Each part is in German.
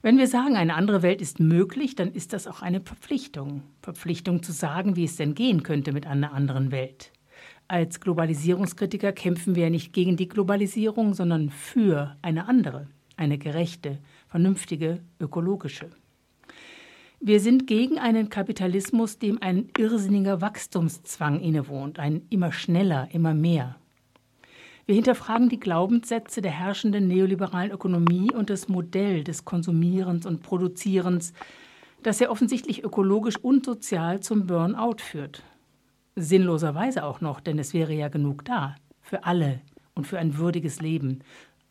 Wenn wir sagen, eine andere Welt ist möglich, dann ist das auch eine Verpflichtung. Verpflichtung zu sagen, wie es denn gehen könnte mit einer anderen Welt. Als Globalisierungskritiker kämpfen wir ja nicht gegen die Globalisierung, sondern für eine andere, eine gerechte, vernünftige, ökologische. Wir sind gegen einen Kapitalismus, dem ein irrsinniger Wachstumszwang innewohnt, ein immer schneller, immer mehr. Wir hinterfragen die Glaubenssätze der herrschenden neoliberalen Ökonomie und das Modell des Konsumierens und Produzierens, das ja offensichtlich ökologisch und sozial zum Burnout führt. Sinnloserweise auch noch, denn es wäre ja genug da. Für alle und für ein würdiges Leben.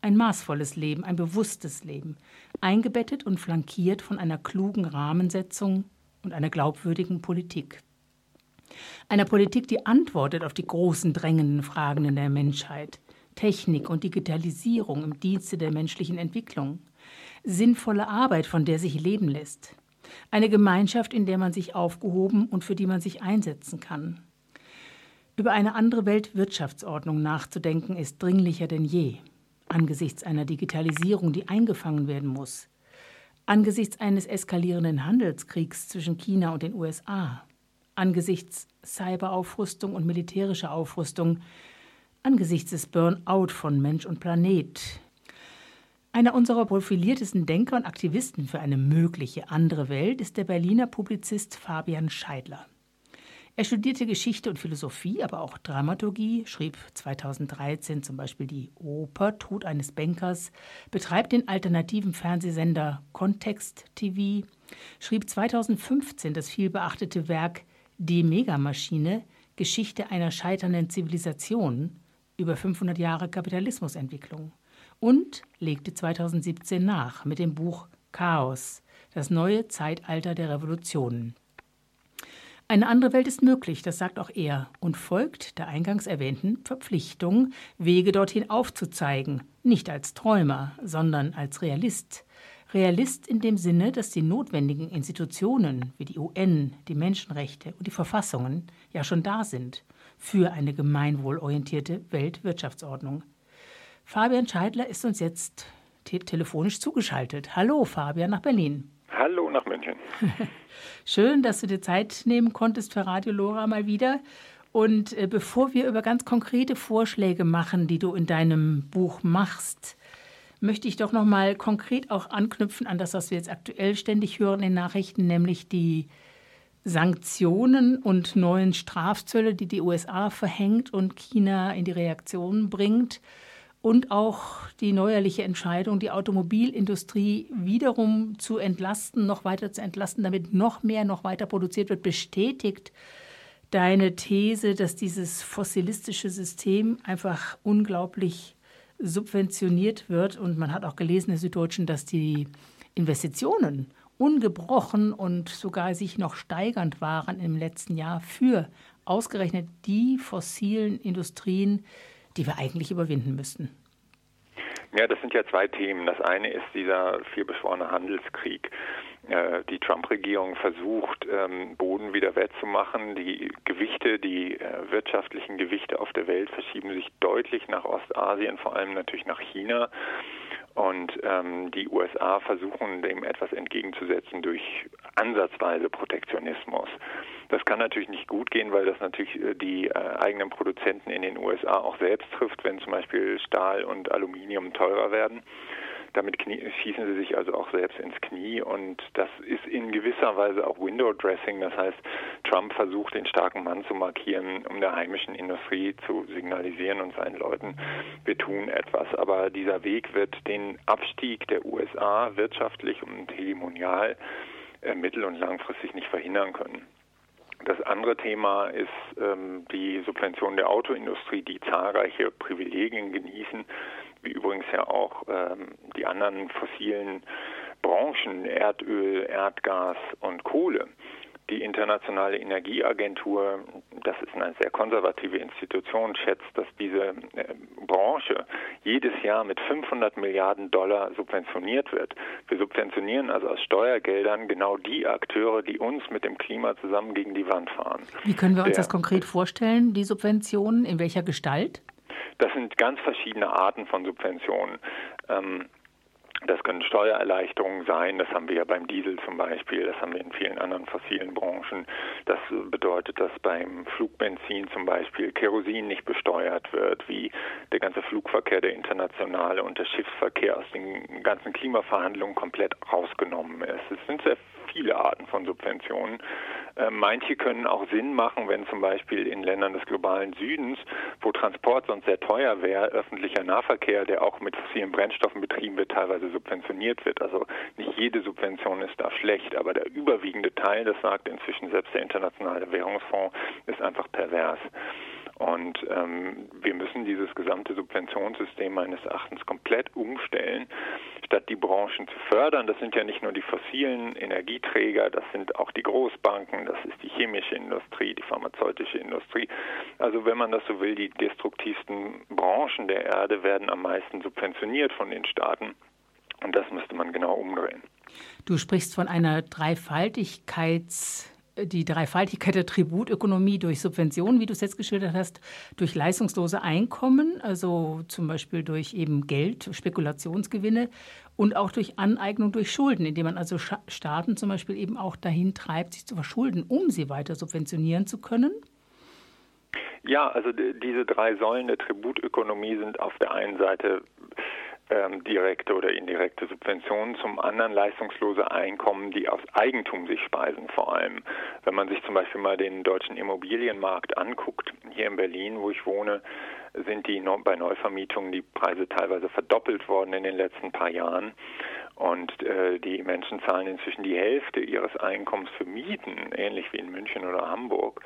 Ein maßvolles Leben, ein bewusstes Leben. Eingebettet und flankiert von einer klugen Rahmensetzung und einer glaubwürdigen Politik. Einer Politik, die antwortet auf die großen drängenden Fragen der Menschheit. Technik und Digitalisierung im Dienste der menschlichen Entwicklung. Sinnvolle Arbeit, von der sich leben lässt. Eine Gemeinschaft, in der man sich aufgehoben und für die man sich einsetzen kann. Über eine andere Weltwirtschaftsordnung nachzudenken, ist dringlicher denn je. Angesichts einer Digitalisierung, die eingefangen werden muss. Angesichts eines eskalierenden Handelskriegs zwischen China und den USA. Angesichts Cyberaufrüstung und militärischer Aufrüstung, angesichts des Burnout von Mensch und Planet. Einer unserer profiliertesten Denker und Aktivisten für eine mögliche andere Welt ist der Berliner Publizist Fabian Scheidler. Er studierte Geschichte und Philosophie, aber auch Dramaturgie, schrieb 2013 zum Beispiel die Oper Tod eines Bankers, betreibt den alternativen Fernsehsender Kontext TV, schrieb 2015 das vielbeachtete Werk Die Megamaschine, Geschichte einer scheiternden Zivilisation über 500 Jahre Kapitalismusentwicklung und legte 2017 nach mit dem Buch Chaos, das neue Zeitalter der Revolutionen. Eine andere Welt ist möglich, das sagt auch er, und folgt der eingangs erwähnten Verpflichtung, Wege dorthin aufzuzeigen, nicht als Träumer, sondern als Realist. Realist in dem Sinne, dass die notwendigen Institutionen wie die UN, die Menschenrechte und die Verfassungen ja schon da sind für eine gemeinwohlorientierte Weltwirtschaftsordnung. Fabian Scheidler ist uns jetzt te telefonisch zugeschaltet. Hallo Fabian nach Berlin. Hallo nach München. Schön, dass du dir Zeit nehmen konntest für Radio Lora mal wieder. Und äh, bevor wir über ganz konkrete Vorschläge machen, die du in deinem Buch machst, möchte ich doch noch mal konkret auch anknüpfen an das, was wir jetzt aktuell ständig hören in Nachrichten, nämlich die Sanktionen und neuen Strafzölle, die die USA verhängt und China in die Reaktion bringt. Und auch die neuerliche Entscheidung, die Automobilindustrie wiederum zu entlasten, noch weiter zu entlasten, damit noch mehr, noch weiter produziert wird, bestätigt deine These, dass dieses fossilistische System einfach unglaublich subventioniert wird. Und man hat auch gelesen in Süddeutschen, dass die Investitionen ungebrochen und sogar sich noch steigernd waren im letzten Jahr für ausgerechnet die fossilen Industrien, die wir eigentlich überwinden müssten. Ja, das sind ja zwei Themen. Das eine ist dieser vielbeschworene Handelskrieg. Äh, die Trump-Regierung versucht, ähm, Boden wieder wettzumachen. Die Gewichte, die äh, wirtschaftlichen Gewichte auf der Welt verschieben sich deutlich nach Ostasien, vor allem natürlich nach China. Und ähm, die USA versuchen dem etwas entgegenzusetzen durch ansatzweise Protektionismus. Das kann natürlich nicht gut gehen, weil das natürlich äh, die äh, eigenen Produzenten in den USA auch selbst trifft, wenn zum Beispiel Stahl und Aluminium teurer werden. Damit knie, schießen sie sich also auch selbst ins Knie und das ist in gewisser Weise auch Window Dressing. Das heißt, Trump versucht, den starken Mann zu markieren, um der heimischen Industrie zu signalisieren und seinen Leuten, wir tun etwas. Aber dieser Weg wird den Abstieg der USA wirtschaftlich und hegemonial äh, mittel- und langfristig nicht verhindern können. Das andere Thema ist ähm, die Subvention der Autoindustrie, die zahlreiche Privilegien genießen, wie übrigens ja auch ähm, die anderen fossilen Branchen, Erdöl, Erdgas und Kohle. Die Internationale Energieagentur, das ist eine sehr konservative Institution, schätzt, dass diese äh, Branche jedes Jahr mit 500 Milliarden Dollar subventioniert wird. Wir subventionieren also aus Steuergeldern genau die Akteure, die uns mit dem Klima zusammen gegen die Wand fahren. Wie können wir uns Der, das konkret vorstellen, die Subventionen? In welcher Gestalt? Das sind ganz verschiedene Arten von Subventionen. Ähm, Das können Steuererleichterungen sein, das haben wir ja beim Diesel zum Beispiel, das haben wir in vielen anderen fossilen Branchen. Das bedeutet, dass beim Flugbenzin zum Beispiel Kerosin nicht besteuert wird, wie der ganze Flugverkehr, der internationale und der Schiffsverkehr aus den ganzen Klimaverhandlungen komplett rausgenommen ist. Es sind sehr viele Arten von Subventionen. Äh, manche können auch Sinn machen, wenn zum Beispiel in Ländern des globalen Südens, wo Transport sonst sehr teuer wäre, öffentlicher Nahverkehr, der auch mit fossilen Brennstoffen betrieben wird, teilweise subventioniert wird. Also nicht jede Subvention ist da schlecht, aber der überwiegende Teil, das sagt inzwischen selbst der Internationale Währungsfonds, ist einfach pervers. Und ähm, wir müssen dieses gesamte Subventionssystem meines Erachtens komplett umstellen, statt die Branchen zu fördern. Das sind ja nicht nur die fossilen Energieträger, das sind auch die Großbanken, das ist die chemische Industrie, die pharmazeutische Industrie. Also wenn man das so will, die destruktivsten Branchen der Erde werden am meisten subventioniert von den Staaten. Und das müsste man genau umdrehen. Du sprichst von einer Dreifaltigkeits die Dreifaltigkeit der Tributökonomie durch Subventionen, wie du es jetzt geschildert hast, durch leistungslose Einkommen, also zum Beispiel durch eben Geld, Spekulationsgewinne und auch durch Aneignung durch Schulden, indem man also Staaten zum Beispiel eben auch dahin treibt, sich zu verschulden, um sie weiter subventionieren zu können? Ja, also diese drei Säulen der Tributökonomie sind auf der einen Seite ähm, direkte oder indirekte Subventionen, zum anderen leistungslose Einkommen, die aus Eigentum sich speisen vor allem. Wenn man sich zum Beispiel mal den deutschen Immobilienmarkt anguckt, hier in Berlin, wo ich wohne, sind die bei Neuvermietungen die Preise teilweise verdoppelt worden in den letzten paar Jahren. Und äh, die Menschen zahlen inzwischen die Hälfte ihres Einkommens für Mieten, ähnlich wie in München oder Hamburg.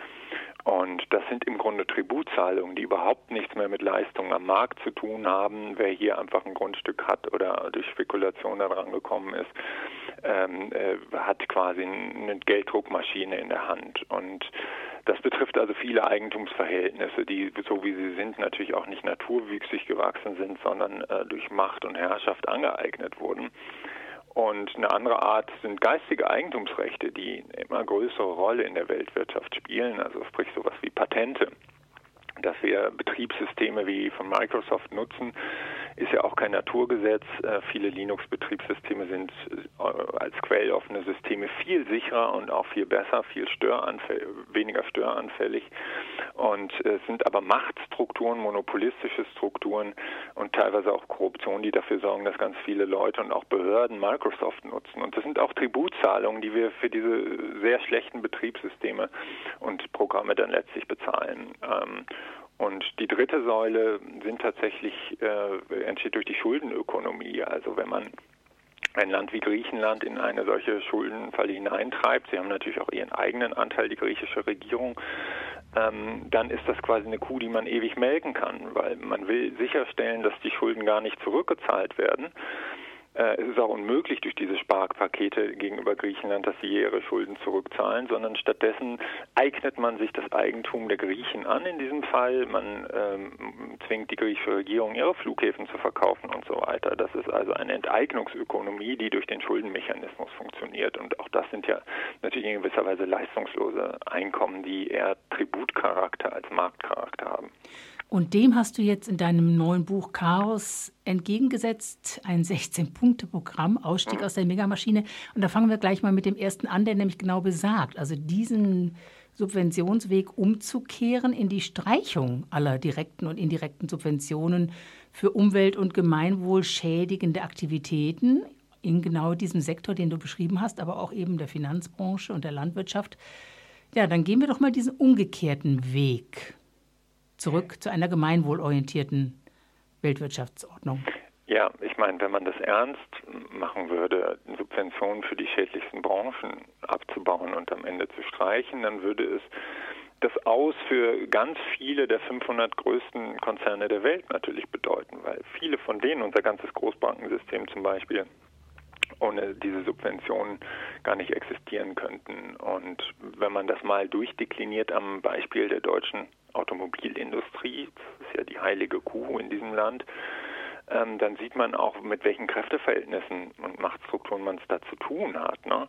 Und das sind im Grunde Tributzahlungen, die überhaupt nichts mehr mit Leistungen am Markt zu tun haben. Wer hier einfach ein Grundstück hat oder durch Spekulation daran gekommen ist, ähm, äh, hat quasi eine Gelddruckmaschine in der Hand. Und das betrifft also viele Eigentumsverhältnisse, die, so wie sie sind, natürlich auch nicht naturwüchsig gewachsen sind, sondern äh, durch Macht und Herrschaft angeeignet wurden. Und eine andere Art sind geistige Eigentumsrechte, die eine immer größere Rolle in der Weltwirtschaft spielen, also sprich sowas wie Patente. Dass wir Betriebssysteme wie von Microsoft nutzen, ist ja auch kein Naturgesetz. Äh, viele Linux-Betriebssysteme sind äh, als quelloffene Systeme viel sicherer und auch viel besser, viel störanfällig, weniger störanfällig und äh, sind aber Machtstrukturen, monopolistische Strukturen und teilweise auch Korruption, die dafür sorgen, dass ganz viele Leute und auch Behörden Microsoft nutzen. Und das sind auch Tributzahlungen, die wir für diese sehr schlechten Betriebssysteme und Programme dann letztlich bezahlen. Ähm, und die dritte Säule sind tatsächlich, äh, entsteht durch die Schuldenökonomie. Also wenn man ein Land wie Griechenland in eine solche Schuldenfalle hineintreibt, sie haben natürlich auch ihren eigenen Anteil, die griechische Regierung, ähm, dann ist das quasi eine Kuh, die man ewig melken kann, weil man will sicherstellen, dass die Schulden gar nicht zurückgezahlt werden. Äh, es ist auch unmöglich durch diese Sparpakete gegenüber Griechenland, dass sie ihre Schulden zurückzahlen, sondern stattdessen eignet man sich das Eigentum der Griechen an in diesem Fall. Man ähm, zwingt die griechische Regierung, ihre Flughäfen zu verkaufen und so weiter. Das ist also eine Enteignungsökonomie, die durch den Schuldenmechanismus funktioniert. Und auch das sind ja natürlich in gewisser Weise leistungslose Einkommen, die eher Tributcharakter als Marktcharakter haben. Und dem hast du jetzt in deinem neuen Buch Chaos entgegengesetzt, ein 16-Punkte-Programm, Ausstieg mhm. aus der Megamaschine. Und da fangen wir gleich mal mit dem ersten an, der nämlich genau besagt, also diesen Subventionsweg umzukehren in die Streichung aller direkten und indirekten Subventionen für Umwelt- und Gemeinwohl schädigende Aktivitäten in genau diesem Sektor, den du beschrieben hast, aber auch eben der Finanzbranche und der Landwirtschaft. Ja, dann gehen wir doch mal diesen umgekehrten Weg zurück zu einer gemeinwohlorientierten Weltwirtschaftsordnung? Ja, ich meine, wenn man das ernst machen würde, Subventionen für die schädlichsten Branchen abzubauen und am Ende zu streichen, dann würde es das Aus für ganz viele der 500 größten Konzerne der Welt natürlich bedeuten, weil viele von denen, unser ganzes Großbankensystem zum Beispiel, ohne diese Subventionen gar nicht existieren könnten. Und wenn man das mal durchdekliniert am Beispiel der deutschen Automobilindustrie, das ist ja die heilige Kuh in diesem Land, ähm, dann sieht man auch, mit welchen Kräfteverhältnissen und Machtstrukturen man es da zu tun hat. Ne?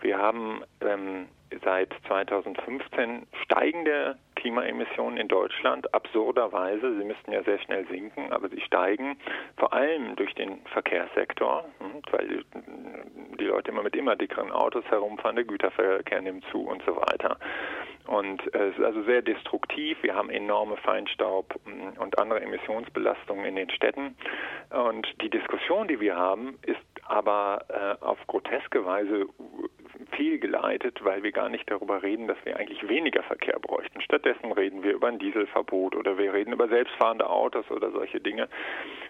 Wir haben ähm, seit 2015 steigende Klimaemissionen in Deutschland absurderweise, sie müssten ja sehr schnell sinken, aber sie steigen vor allem durch den Verkehrssektor, hm, weil die Leute immer mit immer dickeren Autos herumfahren, der Güterverkehr nimmt zu und so weiter. Und es ist also sehr destruktiv. Wir haben enorme Feinstaub hm, und andere Emissionsbelastungen in den Städten. Und die Diskussion, die wir haben, ist aber äh, auf groteske Weise fehlgeleitet, weil wir gar nicht darüber reden, dass wir eigentlich weniger Verkehr bräuchten. Stattdessen reden wir über ein Dieselverbot oder wir reden über selbstfahrende Autos oder solche Dinge,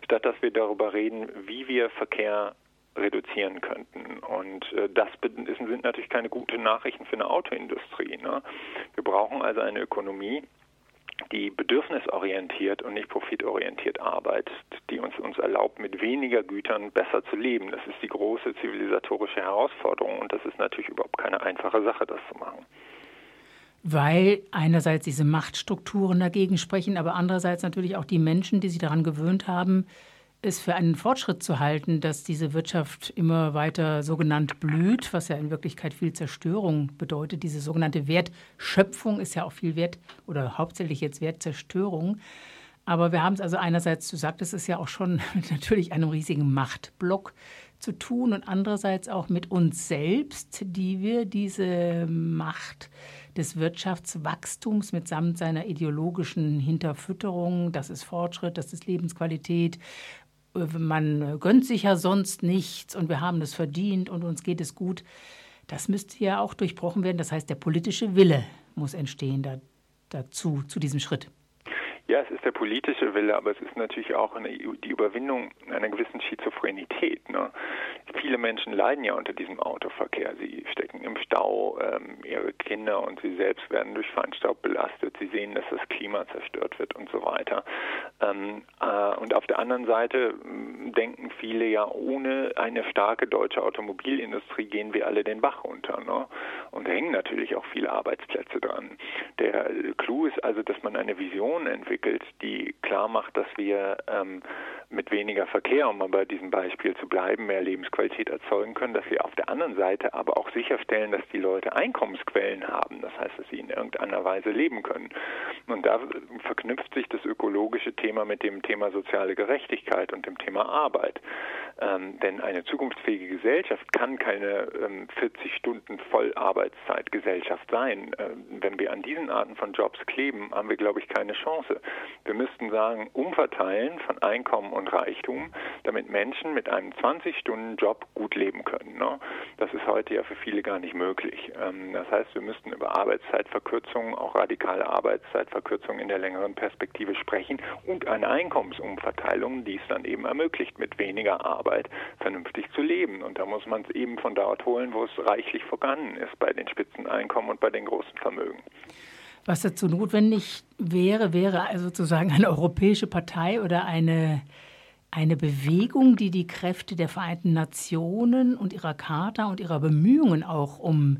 statt dass wir darüber reden, wie wir Verkehr reduzieren könnten. Und äh, das sind natürlich keine guten Nachrichten für eine Autoindustrie. Ne? Wir brauchen also eine Ökonomie, die bedürfnisorientiert und nicht profitorientiert arbeitet, die uns, uns erlaubt, mit weniger Gütern besser zu leben. Das ist die große zivilisatorische Herausforderung und das ist natürlich überhaupt keine einfache Sache, das zu machen. Weil einerseits diese Machtstrukturen dagegen sprechen, aber andererseits natürlich auch die Menschen, die sich daran gewöhnt haben, es für einen Fortschritt zu halten, dass diese Wirtschaft immer weiter sogenannt blüht, was ja in Wirklichkeit viel Zerstörung bedeutet. Diese sogenannte Wertschöpfung ist ja auch viel Wert oder hauptsächlich jetzt Wertzerstörung. Aber wir haben es also einerseits, sagtest es ja auch schon, mit natürlich einem riesigen Machtblock zu tun und andererseits auch mit uns selbst, die wir diese Macht des Wirtschaftswachstums mitsamt seiner ideologischen Hinterfütterung, das ist Fortschritt, das ist Lebensqualität, man gönnt sich ja sonst nichts und wir haben es verdient und uns geht es gut. Das müsste ja auch durchbrochen werden. Das heißt, der politische Wille muss entstehen da, dazu, zu diesem Schritt. Ja, es ist der politische Wille, aber es ist natürlich auch eine, die Überwindung einer gewissen Schizophrenität. Ne? Viele Menschen leiden ja unter diesem Autoverkehr. Sie stecken im Stau, ähm, ihre Kinder und sie selbst werden durch Feinstaub belastet. Sie sehen, dass das Klima zerstört wird und so weiter. Ähm, äh, und auf der anderen Seite hm, denken viele ja, ohne eine starke deutsche Automobilindustrie gehen wir alle den Bach runter. Ne? Und da hängen natürlich auch viele Arbeitsplätze dran. Der Clou ist also, dass man eine Vision entwickelt, die klar macht, dass wir ähm, mit weniger Verkehr, um mal bei diesem Beispiel zu bleiben, mehr Lebensqualität erzeugen können, dass wir auf der anderen Seite aber auch sicherstellen, dass die Leute Einkommensquellen haben. Das heißt, dass sie in irgendeiner Weise leben können. Und da verknüpft sich das ökologische Thema mit dem Thema soziale Gerechtigkeit und dem Thema Arbeit. Ähm, denn eine zukunftsfähige Gesellschaft kann keine ähm, 40 Stunden Vollarbeitszeitgesellschaft sein. Ähm, wenn wir an diesen Arten von Jobs kleben, haben wir, glaube ich, keine Chance. Wir müssten sagen, umverteilen von Einkommen und Reichtum, damit Menschen mit einem 20-Stunden-Job gut leben können. Ne? Das ist heute ja für viele gar nicht möglich. Ähm, das heißt, wir müssten über Arbeitszeitverkürzungen, auch radikale Arbeitszeitverkürzungen in der längeren Perspektive sprechen und eine Einkommensumverteilung, die es dann eben ermöglicht, mit weniger Arbeit vernünftig zu leben. Und da muss man es eben von dort holen, wo es reichlich vorhanden ist, bei den Spitzeneinkommen und bei den großen Vermögen. Was dazu notwendig wäre, wäre also sozusagen eine europäische Partei oder eine, eine Bewegung, die die Kräfte der Vereinten Nationen und ihrer Charta und ihrer Bemühungen auch um,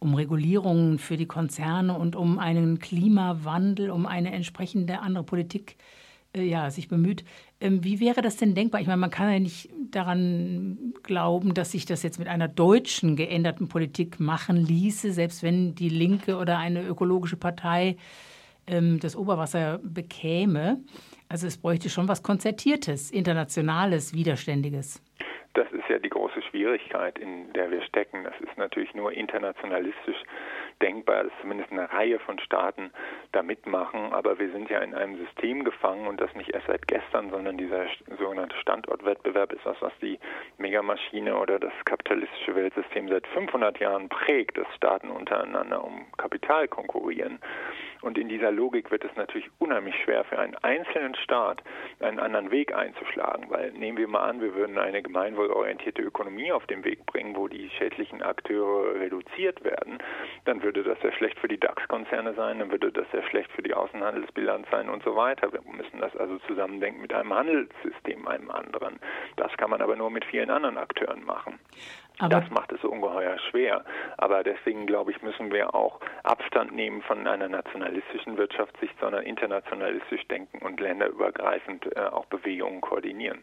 um Regulierungen für die Konzerne und um einen Klimawandel, um eine entsprechende andere Politik äh, ja, sich bemüht. Ähm, wie wäre das denn denkbar? Ich meine, man kann ja nicht daran glauben, dass sich das jetzt mit einer deutschen geänderten Politik machen ließe, selbst wenn die Linke oder eine ökologische Partei ähm, das Oberwasser bekäme. Also es bräuchte schon was Konzertiertes, Internationales, Widerständiges. Das ist ja die große Schwierigkeit, in der wir stecken. Das ist natürlich nur internationalistisch denkbar, dass zumindest eine Reihe von Staaten da mitmachen. Aber wir sind ja in einem System gefangen und das nicht erst seit gestern, sondern dieser sogenannte Standortwettbewerb ist das, was die Megamaschine oder das kapitalistische Weltsystem seit 500 Jahren prägt, dass Staaten untereinander um Kapital konkurrieren. Und in dieser Logik wird es natürlich unheimlich schwer für einen einzelnen Staat einen anderen Weg einzuschlagen, weil nehmen wir mal an, wir würden eine gemeinwohlorientierte Ökonomie auf den Weg bringen, wo die schädlichen Akteure reduziert werden, dann würde das sehr schlecht für die DAX-Konzerne sein, dann würde das sehr schlecht für die Außenhandelsbilanz sein und so weiter. Wir müssen das also zusammendenken mit einem Handelssystem, einem anderen. Das kann man aber nur mit vielen anderen Akteuren machen. Aber das macht es so ungeheuer schwer. Aber deswegen, glaube ich, müssen wir auch Abstand nehmen von einer nationalistischen Wirtschaftssicht, sondern internationalistisch denken und länderübergreifend äh, auch Bewegungen koordinieren.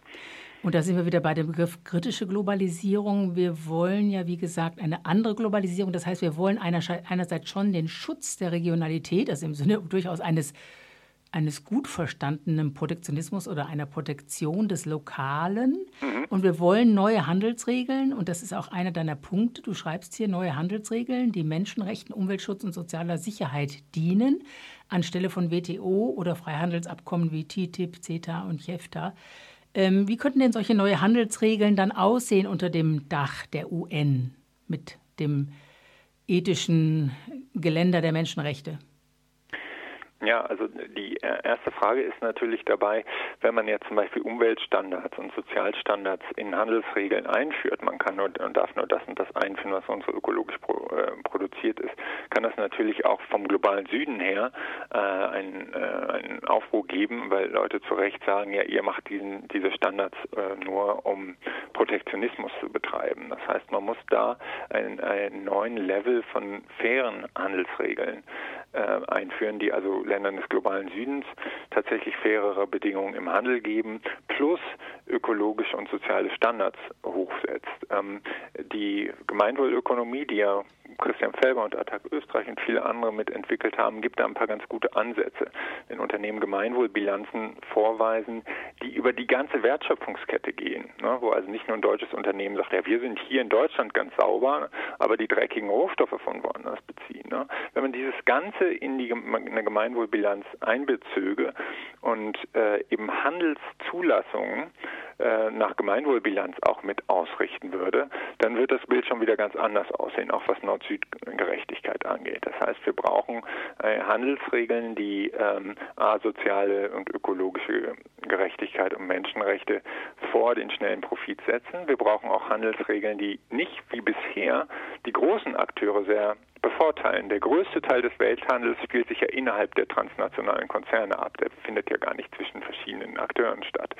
Und da sind wir wieder bei dem Begriff kritische Globalisierung. Wir wollen ja, wie gesagt, eine andere Globalisierung. Das heißt, wir wollen einerseits schon den Schutz der Regionalität, also im Sinne durchaus eines eines gut verstandenen Protektionismus oder einer Protektion des Lokalen. Mhm. Und wir wollen neue Handelsregeln. Und das ist auch einer deiner Punkte. Du schreibst hier neue Handelsregeln, die Menschenrechten, Umweltschutz und sozialer Sicherheit dienen, anstelle von WTO oder Freihandelsabkommen wie TTIP, CETA und JEFTA. Ähm, wie könnten denn solche neue Handelsregeln dann aussehen unter dem Dach der UN mit dem ethischen Geländer der Menschenrechte? Ja, also die erste Frage ist natürlich dabei, wenn man jetzt zum Beispiel Umweltstandards und Sozialstandards in Handelsregeln einführt, man kann nur und darf nur das und das einführen, was uns ökologisch pro, äh, produziert ist, kann das natürlich auch vom globalen Süden her äh, einen, äh, einen Aufruhr geben, weil Leute zu Recht sagen, ja, ihr macht diesen, diese Standards äh, nur, um Protektionismus zu betreiben. Das heißt, man muss da einen, einen neuen Level von fairen Handelsregeln äh, einführen, die also Ländern des globalen Südens tatsächlich fairere Bedingungen im Handel geben, plus ökologische und soziale Standards hochsetzt. Ähm, die Gemeinwohlökonomie, die ja Christian Felber und Attac Österreich und viele andere mitentwickelt haben, gibt da ein paar ganz gute Ansätze. Wenn Unternehmen Gemeinwohlbilanzen vorweisen, die über die ganze Wertschöpfungskette gehen, ne, wo also nicht nur ein deutsches Unternehmen sagt, ja, wir sind hier in Deutschland ganz sauber, aber die dreckigen Rohstoffe von woanders beziehen. Ne. Wenn man dieses Ganze in die, eine Gemeinwohlbilanz einbezöge und äh, eben Handelszulassungen äh, nach Gemeinwohlbilanz auch mit ausrichten würde, dann wird das Bild schon wieder ganz anders aussehen, auch was Nord-Süd-Gerechtigkeit angeht. Das heißt, wir brauchen äh, Handelsregeln, die ähm, soziale und ökologische Gerechtigkeit und Menschenrechte vor den schnellen Profit setzen. Wir brauchen auch Handelsregeln, die nicht wie bisher die großen Akteure sehr bevorteilen. Der größte Teil des Welthandels spielt sich ja innerhalb der transnationalen Konzerne ab. Der findet ja gar nicht zwischen verschiedenen Akteuren statt.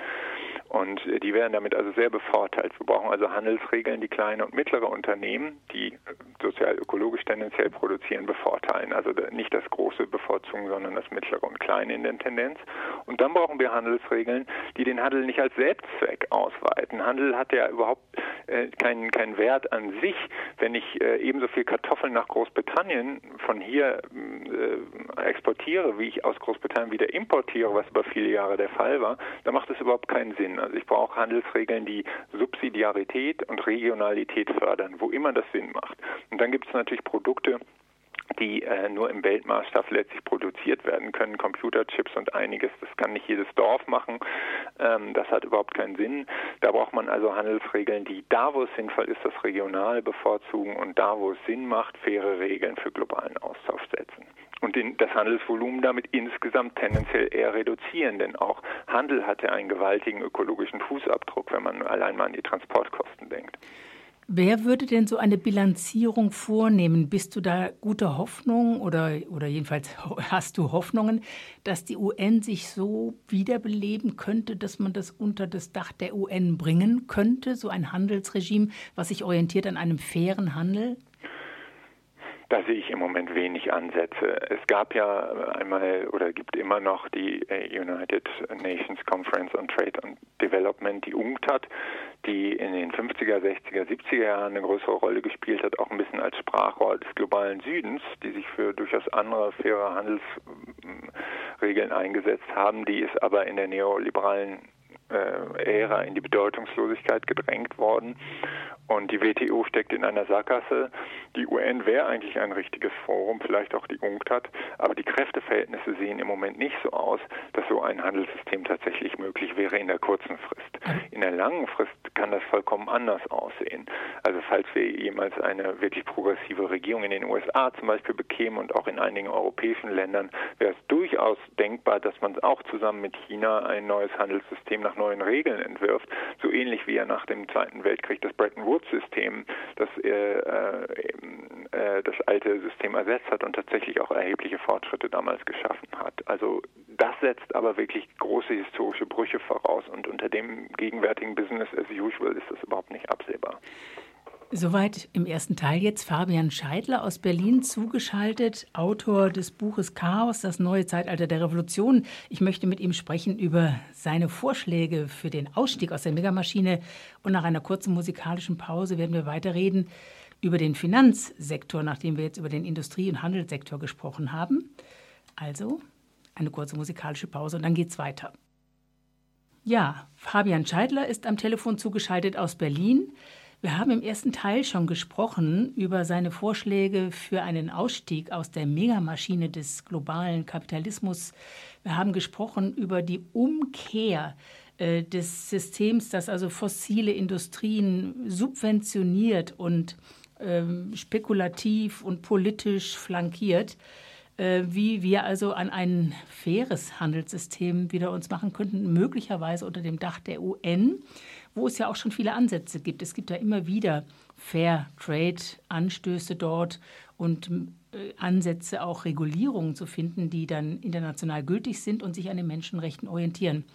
Und äh, die werden damit also sehr bevorteilt. Wir brauchen also Handelsregeln, die kleine und mittlere Unternehmen, die äh, sozial-ökologisch tendenziell produzieren, bevorteilen. Also nicht das große bevorzugen, sondern das mittlere und kleine in der Tendenz. Und dann brauchen wir Handelsregeln, die den Handel nicht als Selbstzweck ausweiten. Handel hat ja überhaupt äh, keinen, keinen Wert an sich. Wenn ich äh, ebenso viel Kartoffeln nach Großbritannien von hier äh, exportiere, wie ich aus Großbritannien wieder importiere, was über viele Jahre der Fall war, dann macht es überhaupt keinen Sinn. Also ich brauche Handelsregeln, die Subsidiarität und Regionalität fördern, wo immer das Sinn macht. Und dann gibt es natürlich Produkte, die äh, nur im Weltmaßstab letztlich produziert werden können, Computerchips und einiges. Das kann nicht jedes Dorf machen. Ähm, das hat überhaupt keinen Sinn. Da braucht man also Handelsregeln, die da, wo es sinnvoll ist, das Regionale bevorzugen und da, wo es Sinn macht, faire Regeln für globalen Austausch setzen und den, das Handelsvolumen damit insgesamt tendenziell eher reduzieren, denn auch Handel hat ja einen gewaltigen ökologischen Fußabdruck, wenn man allein mal an die Transportkosten denkt. Wer würde denn so eine Bilanzierung vornehmen? Bist du da guter Hoffnung oder, oder jedenfalls hast du Hoffnungen, dass die UN sich so wiederbeleben könnte, dass man das unter das Dach der UN bringen könnte? So ein Handelsregime, was sich orientiert an einem fairen Handel? Da sehe ich im Moment wenig Ansätze. Es gab ja einmal oder gibt immer noch die äh, United Nations Conference on Trade and Development, die UNCTAD, die in den 50er, 60er, 70er Jahren eine größere Rolle gespielt hat, auch ein bisschen als Sprachrohr des globalen Südens, die sich für durchaus andere faire Handelsregeln eingesetzt haben, die ist aber in der neoliberalen äh, Ära in die Bedeutungslosigkeit gedrängt worden. Und die WTO steckt in einer Sackgasse. Die UN wäre eigentlich ein richtiges Forum, vielleicht auch die UNCTAD, aber die Kräfteverhältnisse sehen im Moment nicht so aus, dass so ein Handelssystem tatsächlich möglich wäre in der kurzen Frist. In der langen Frist kann das vollkommen anders aussehen. Also falls wir jemals eine wirklich progressive Regierung in den USA zum Beispiel bekämen und auch in einigen europäischen Ländern, wäre es durchaus denkbar, dass man auch zusammen mit China ein neues Handelssystem nach neuen Regeln entwirft, so ähnlich wie er nach dem Zweiten Weltkrieg das Bretton Woods-System, das äh, äh, das alte System ersetzt hat und tatsächlich auch erhebliche Fortschritte damals geschaffen hat. Also das setzt aber wirklich große historische Brüche voraus und unter dem gegenwärtigen Business as usual ist das überhaupt nicht absehbar. Soweit im ersten Teil jetzt Fabian Scheidler aus Berlin zugeschaltet, Autor des Buches Chaos, das neue Zeitalter der Revolution. Ich möchte mit ihm sprechen über seine Vorschläge für den Ausstieg aus der Megamaschine. Und nach einer kurzen musikalischen Pause werden wir weiterreden über den Finanzsektor, nachdem wir jetzt über den Industrie- und Handelssektor gesprochen haben. Also eine kurze musikalische Pause und dann geht's weiter. Ja, Fabian Scheidler ist am Telefon zugeschaltet aus Berlin. Wir haben im ersten Teil schon gesprochen über seine Vorschläge für einen Ausstieg aus der Megamaschine des globalen Kapitalismus. Wir haben gesprochen über die Umkehr äh, des Systems, das also fossile Industrien subventioniert und ähm, spekulativ und politisch flankiert äh, wie wir also an ein faires Handelssystem wieder uns machen könnten, möglicherweise unter dem Dach der UN wo es ja auch schon viele Ansätze gibt. Es gibt ja immer wieder Fair Trade Anstöße dort und äh, Ansätze, auch Regulierungen zu finden, die dann international gültig sind und sich an den Menschenrechten orientieren.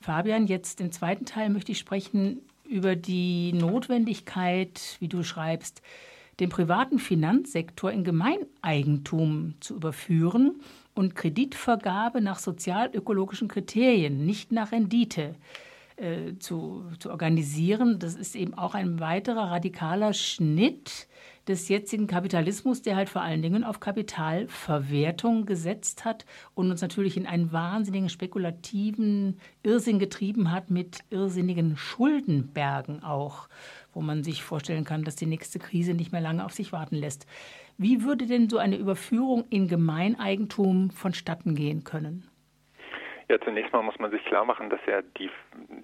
Fabian, jetzt im zweiten Teil möchte ich sprechen über die Notwendigkeit, wie du schreibst, den privaten Finanzsektor in Gemeineigentum zu überführen und Kreditvergabe nach sozialökologischen Kriterien, nicht nach Rendite äh, zu, zu organisieren. Das ist eben auch ein weiterer radikaler Schnitt des jetzigen Kapitalismus, der halt vor allen Dingen auf Kapitalverwertung gesetzt hat und uns natürlich in einen wahnsinnigen spekulativen Irrsinn getrieben hat mit irrsinnigen Schuldenbergen auch, wo man sich vorstellen kann, dass die nächste Krise nicht mehr lange auf sich warten lässt. Wie würde denn so eine Überführung in Gemeineigentum vonstatten gehen können? Ja, zunächst mal muss man sich klar machen, dass ja die,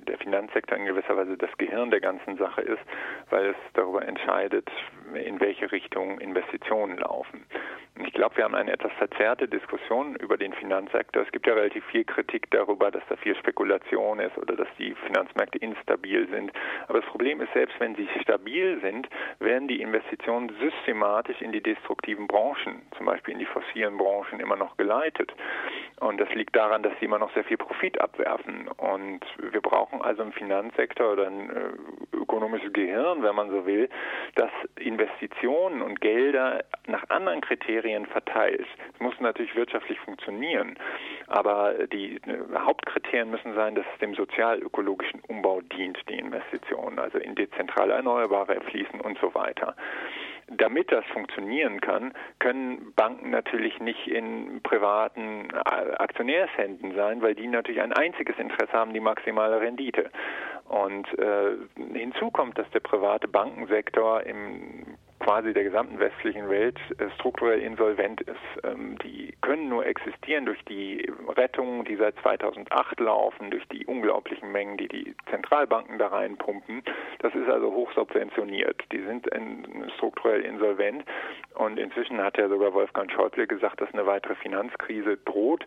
der Finanzsektor in gewisser Weise das Gehirn der ganzen Sache ist, weil es darüber entscheidet, in welche Richtung Investitionen laufen. Ich glaube, wir haben eine etwas verzerrte Diskussion über den Finanzsektor. Es gibt ja relativ viel Kritik darüber, dass da viel Spekulation ist oder dass die Finanzmärkte instabil sind. Aber das Problem ist, selbst wenn sie stabil sind, werden die Investitionen systematisch in die destruktiven Branchen, zum Beispiel in die fossilen Branchen, immer noch geleitet. Und das liegt daran, dass sie immer noch sehr viel Profit abwerfen. Und wir brauchen also im Finanzsektor oder ein ökonomisches Gehirn, wenn man so will, das Investitionen und Gelder nach anderen Kriterien Kriterien verteilt. Es muss natürlich wirtschaftlich funktionieren, aber die äh, Hauptkriterien müssen sein, dass es dem sozialökologischen Umbau dient, die Investitionen, also in dezentrale Erneuerbare fließen und so weiter. Damit das funktionieren kann, können Banken natürlich nicht in privaten äh, Aktionärshänden sein, weil die natürlich ein einziges Interesse haben, die maximale Rendite. Und äh, hinzu kommt, dass der private Bankensektor im quasi der gesamten westlichen Welt äh, strukturell insolvent ist. Ähm, die können nur existieren durch die Rettungen, die seit 2008 laufen, durch die unglaublichen Mengen, die die Zentralbanken da reinpumpen. Das ist also hochsubventioniert. Die sind strukturell insolvent und inzwischen hat ja sogar Wolfgang Schäuble gesagt, dass eine weitere Finanzkrise droht.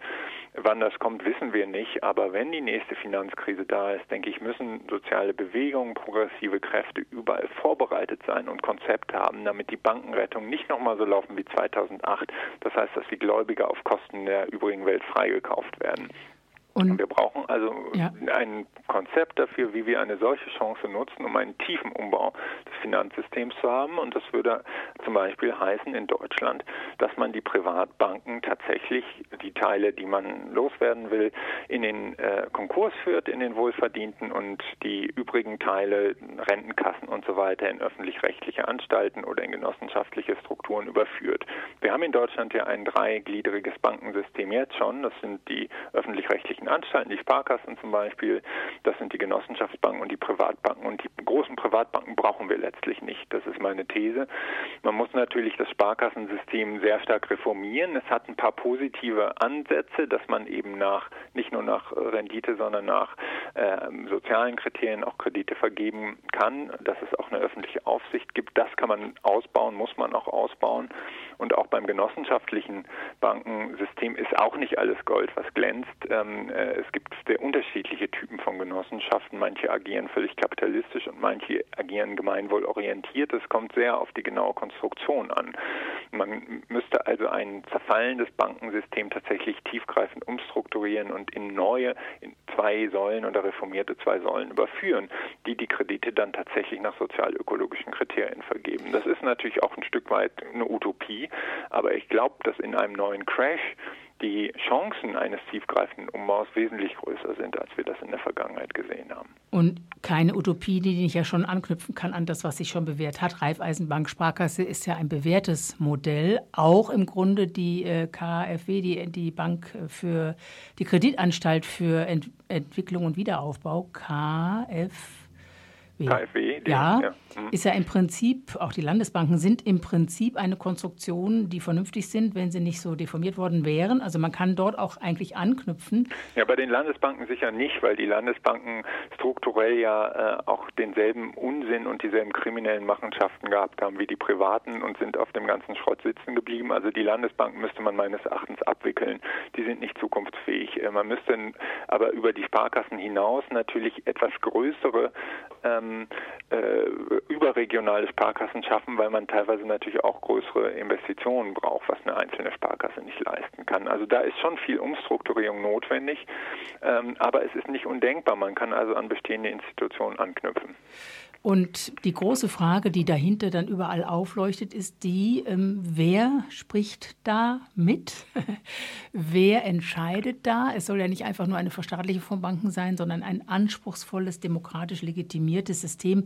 Wann das kommt, wissen wir nicht. Aber wenn die nächste Finanzkrise da ist, denke ich, müssen soziale Bewegungen, progressive Kräfte überall vorbereitet sein und Konzepte haben, damit die Bankenrettung nicht nochmal so laufen wie 2008. Das heißt, dass die Gläubiger auf Kosten der übrigen Welt freigekauft werden. Und wir brauchen also ja. ein Konzept dafür, wie wir eine solche Chance nutzen, um einen tiefen Umbau des Finanzsystems zu haben. Und das würde zum Beispiel heißen in Deutschland, dass man die Privatbanken tatsächlich die Teile, die man loswerden will, in den äh, Konkurs führt, in den Wohlverdienten und die übrigen Teile, Rentenkassen und so weiter, in öffentlich-rechtliche Anstalten oder in genossenschaftliche Strukturen überführt. Wir haben in Deutschland ja ein dreigliedriges Bankensystem jetzt schon. Das sind die öffentlich-rechtlichen Anstalten, die Sparkassen zum Beispiel, das sind die Genossenschaftsbanken und die Privatbanken. Und die großen Privatbanken brauchen wir letztlich nicht. Das ist meine These. Man muss natürlich das Sparkassensystem sehr stark reformieren. Es hat ein paar positive Ansätze, dass man eben nach nicht nur nach Rendite, sondern nach äh, sozialen Kriterien auch Kredite vergeben kann, dass es auch eine öffentliche Aufsicht gibt. Das kann man ausbauen, muss man auch ausbauen. Und auch beim genossenschaftlichen Bankensystem ist auch nicht alles Gold, was glänzt. Ähm, äh, es gibt sehr unterschiedliche Typen von Genossenschaften. Manche agieren völlig kapitalistisch und manche agieren gemeinwohlorientiert. Es kommt sehr auf die genaue Konstruktion an. Man müsste also ein zerfallendes Bankensystem tatsächlich tiefgreifend umstrukturieren und in neue, in zwei Säulen oder reformierte zwei Säulen überführen, die die Kredite dann tatsächlich nach sozialökologischen Kriterien vergeben. Das ist natürlich auch ein Stück weit eine Utopie, aber ich glaube, dass in einem neuen Crash die Chancen eines tiefgreifenden Umbaus wesentlich größer sind, als wir das in der Vergangenheit gesehen haben. Und keine Utopie, die nicht ja schon anknüpfen kann an das, was sich schon bewährt hat. Raiffeisenbank Sparkasse ist ja ein bewährtes Modell. Auch im Grunde die äh, KfW, die, die Bank für die Kreditanstalt für Ent Entwicklung und Wiederaufbau, KfW. KfW, die, ja, ja. Mhm. ist ja im Prinzip, auch die Landesbanken sind im Prinzip eine Konstruktion, die vernünftig sind, wenn sie nicht so deformiert worden wären. Also man kann dort auch eigentlich anknüpfen. Ja, bei den Landesbanken sicher nicht, weil die Landesbanken strukturell ja äh, auch denselben Unsinn und dieselben kriminellen Machenschaften gehabt haben wie die privaten und sind auf dem ganzen Schrott sitzen geblieben. Also die Landesbanken müsste man meines Erachtens abwickeln. Die sind nicht zukunftsfähig. Äh, man müsste aber über die Sparkassen hinaus natürlich etwas größere ähm, äh, überregionale Sparkassen schaffen, weil man teilweise natürlich auch größere Investitionen braucht, was eine einzelne Sparkasse nicht leisten kann. Also da ist schon viel Umstrukturierung notwendig, ähm, aber es ist nicht undenkbar. Man kann also an bestehende Institutionen anknüpfen. Und die große Frage, die dahinter dann überall aufleuchtet, ist die, ähm, wer spricht da mit? wer entscheidet da? Es soll ja nicht einfach nur eine Verstaatlichung von Banken sein, sondern ein anspruchsvolles, demokratisch legitimiertes System,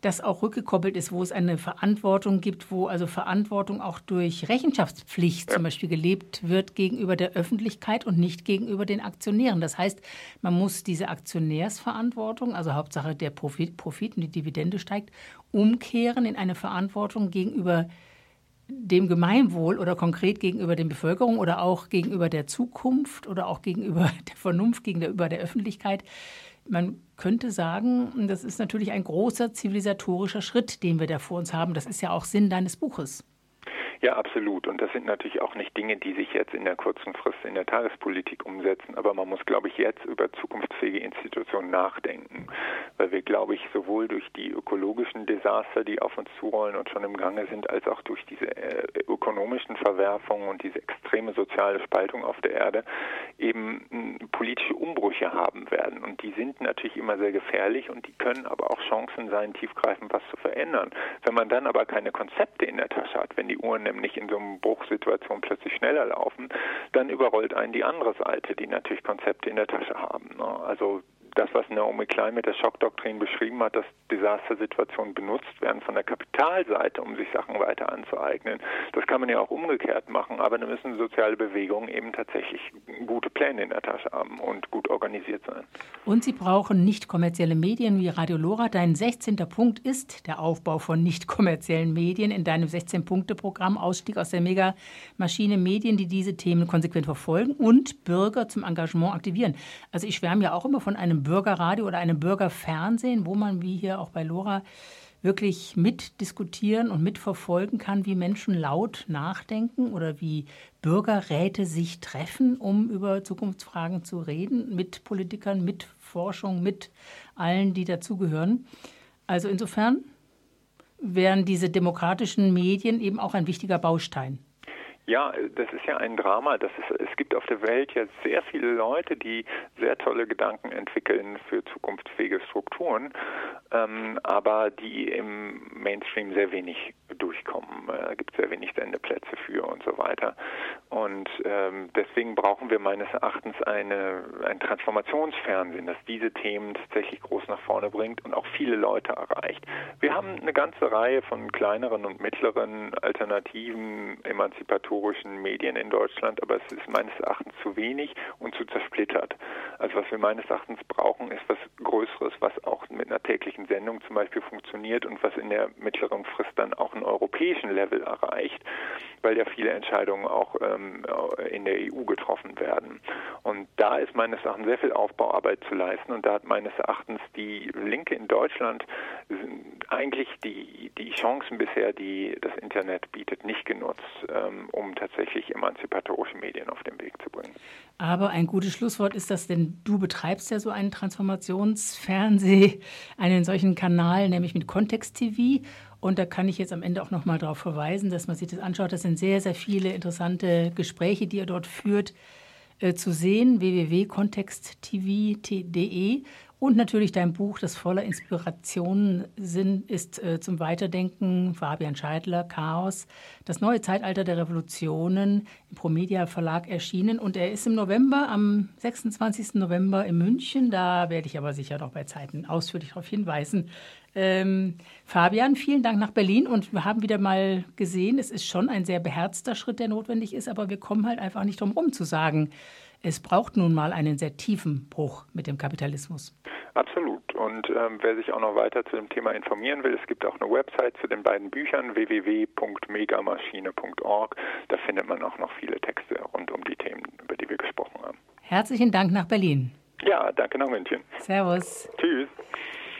das auch rückgekoppelt ist, wo es eine Verantwortung gibt, wo also Verantwortung auch durch Rechenschaftspflicht zum Beispiel gelebt wird gegenüber der Öffentlichkeit und nicht gegenüber den Aktionären. Das heißt, man muss diese Aktionärsverantwortung, also Hauptsache der Profit, Profit und die Dividende steigt, umkehren in eine Verantwortung gegenüber dem Gemeinwohl oder konkret gegenüber der Bevölkerung oder auch gegenüber der Zukunft oder auch gegenüber der Vernunft, gegenüber der Öffentlichkeit. Man könnte sagen, das ist natürlich ein großer zivilisatorischer Schritt, den wir da vor uns haben. Das ist ja auch Sinn deines Buches. Ja, absolut. Und das sind natürlich auch nicht Dinge, die sich jetzt in der kurzen Frist in der Tagespolitik umsetzen. Aber man muss, glaube ich, jetzt über zukunftsfähige Institutionen nachdenken, weil wir, glaube ich, sowohl durch die ökologischen Desaster, die auf uns zurollen und schon im Gange sind, als auch durch diese äh, ökonomischen Verwerfungen und diese extreme soziale Spaltung auf der Erde eben äh, politische Umbrüche haben werden. Und die sind natürlich immer sehr gefährlich und die können aber auch Chancen sein, tiefgreifend was zu verändern. Wenn man dann aber keine Konzepte in der Tasche hat, wenn die Uhren nämlich in so einer Bruchsituation plötzlich schneller laufen, dann überrollt einen die andere Seite, die natürlich Konzepte in der Tasche haben. Ne? Also das, was Naomi Klein mit der Schockdoktrin beschrieben hat, dass Desastersituationen benutzt werden von der Kapitalseite, um sich Sachen weiter anzueignen. Das kann man ja auch umgekehrt machen, aber dann müssen soziale Bewegungen eben tatsächlich gute Pläne in der Tasche haben und gut organisiert sein. Und sie brauchen nicht kommerzielle Medien wie Radio Lora. Dein 16. Punkt ist der Aufbau von nicht kommerziellen Medien in deinem 16-Punkte-Programm Ausstieg aus der Megamaschine Medien, die diese Themen konsequent verfolgen und Bürger zum Engagement aktivieren. Also ich schwärme ja auch immer von einem Bürgerradio oder einem Bürgerfernsehen, wo man wie hier auch bei Lora wirklich mitdiskutieren und mitverfolgen kann, wie Menschen laut nachdenken oder wie Bürgerräte sich treffen, um über Zukunftsfragen zu reden, mit Politikern, mit Forschung, mit allen, die dazugehören. Also insofern wären diese demokratischen Medien eben auch ein wichtiger Baustein. Ja, das ist ja ein Drama. Das ist, es gibt auf der Welt ja sehr viele Leute, die sehr tolle Gedanken entwickeln für zukunftsfähige Strukturen, ähm, aber die im Mainstream sehr wenig durchkommen. Äh, gibt sehr wenig Sendeplätze für und so weiter. Und ähm, deswegen brauchen wir meines Erachtens eine, ein Transformationsfernsehen, das diese Themen tatsächlich groß nach vorne bringt und auch viele Leute erreicht. Wir haben eine ganze Reihe von kleineren und mittleren alternativen Emanzipatoren historischen Medien in Deutschland, aber es ist meines Erachtens zu wenig und zu zersplittert. Also was wir meines Erachtens brauchen, ist was Größeres, was auch mit einer täglichen Sendung zum Beispiel funktioniert und was in der mittleren Frist dann auch einen europäischen Level erreicht, weil ja viele Entscheidungen auch ähm, in der EU getroffen werden. Und da ist meines Erachtens sehr viel Aufbauarbeit zu leisten und da hat meines Erachtens die Linke in Deutschland eigentlich die, die Chancen bisher, die das Internet bietet, nicht genutzt, ähm, um tatsächlich emanzipatorische Medien auf den Weg zu bringen. Aber ein gutes Schlusswort ist das, denn du betreibst ja so einen Transformationsfernseh, einen solchen Kanal, nämlich mit Kontext TV. Und da kann ich jetzt am Ende auch noch mal darauf verweisen, dass man sich das anschaut. Das sind sehr, sehr viele interessante Gespräche, die ihr dort führt äh, zu sehen, www.kontexttv.de und natürlich dein Buch, das voller Inspirationen ist äh, zum Weiterdenken, Fabian Scheidler, Chaos, das neue Zeitalter der Revolutionen im Promedia Verlag erschienen. Und er ist im November, am 26. November in München. Da werde ich aber sicher noch bei Zeiten ausführlich darauf hinweisen. Ähm, Fabian, vielen Dank nach Berlin und wir haben wieder mal gesehen, es ist schon ein sehr beherzter Schritt, der notwendig ist, aber wir kommen halt einfach nicht drum herum zu sagen, es braucht nun mal einen sehr tiefen Bruch mit dem Kapitalismus. Absolut. Und ähm, wer sich auch noch weiter zu dem Thema informieren will, es gibt auch eine Website zu den beiden Büchern www.megamaschine.org. Da findet man auch noch viele Texte rund um die Themen, über die wir gesprochen haben. Herzlichen Dank nach Berlin. Ja, danke nach München. Servus. Tschüss.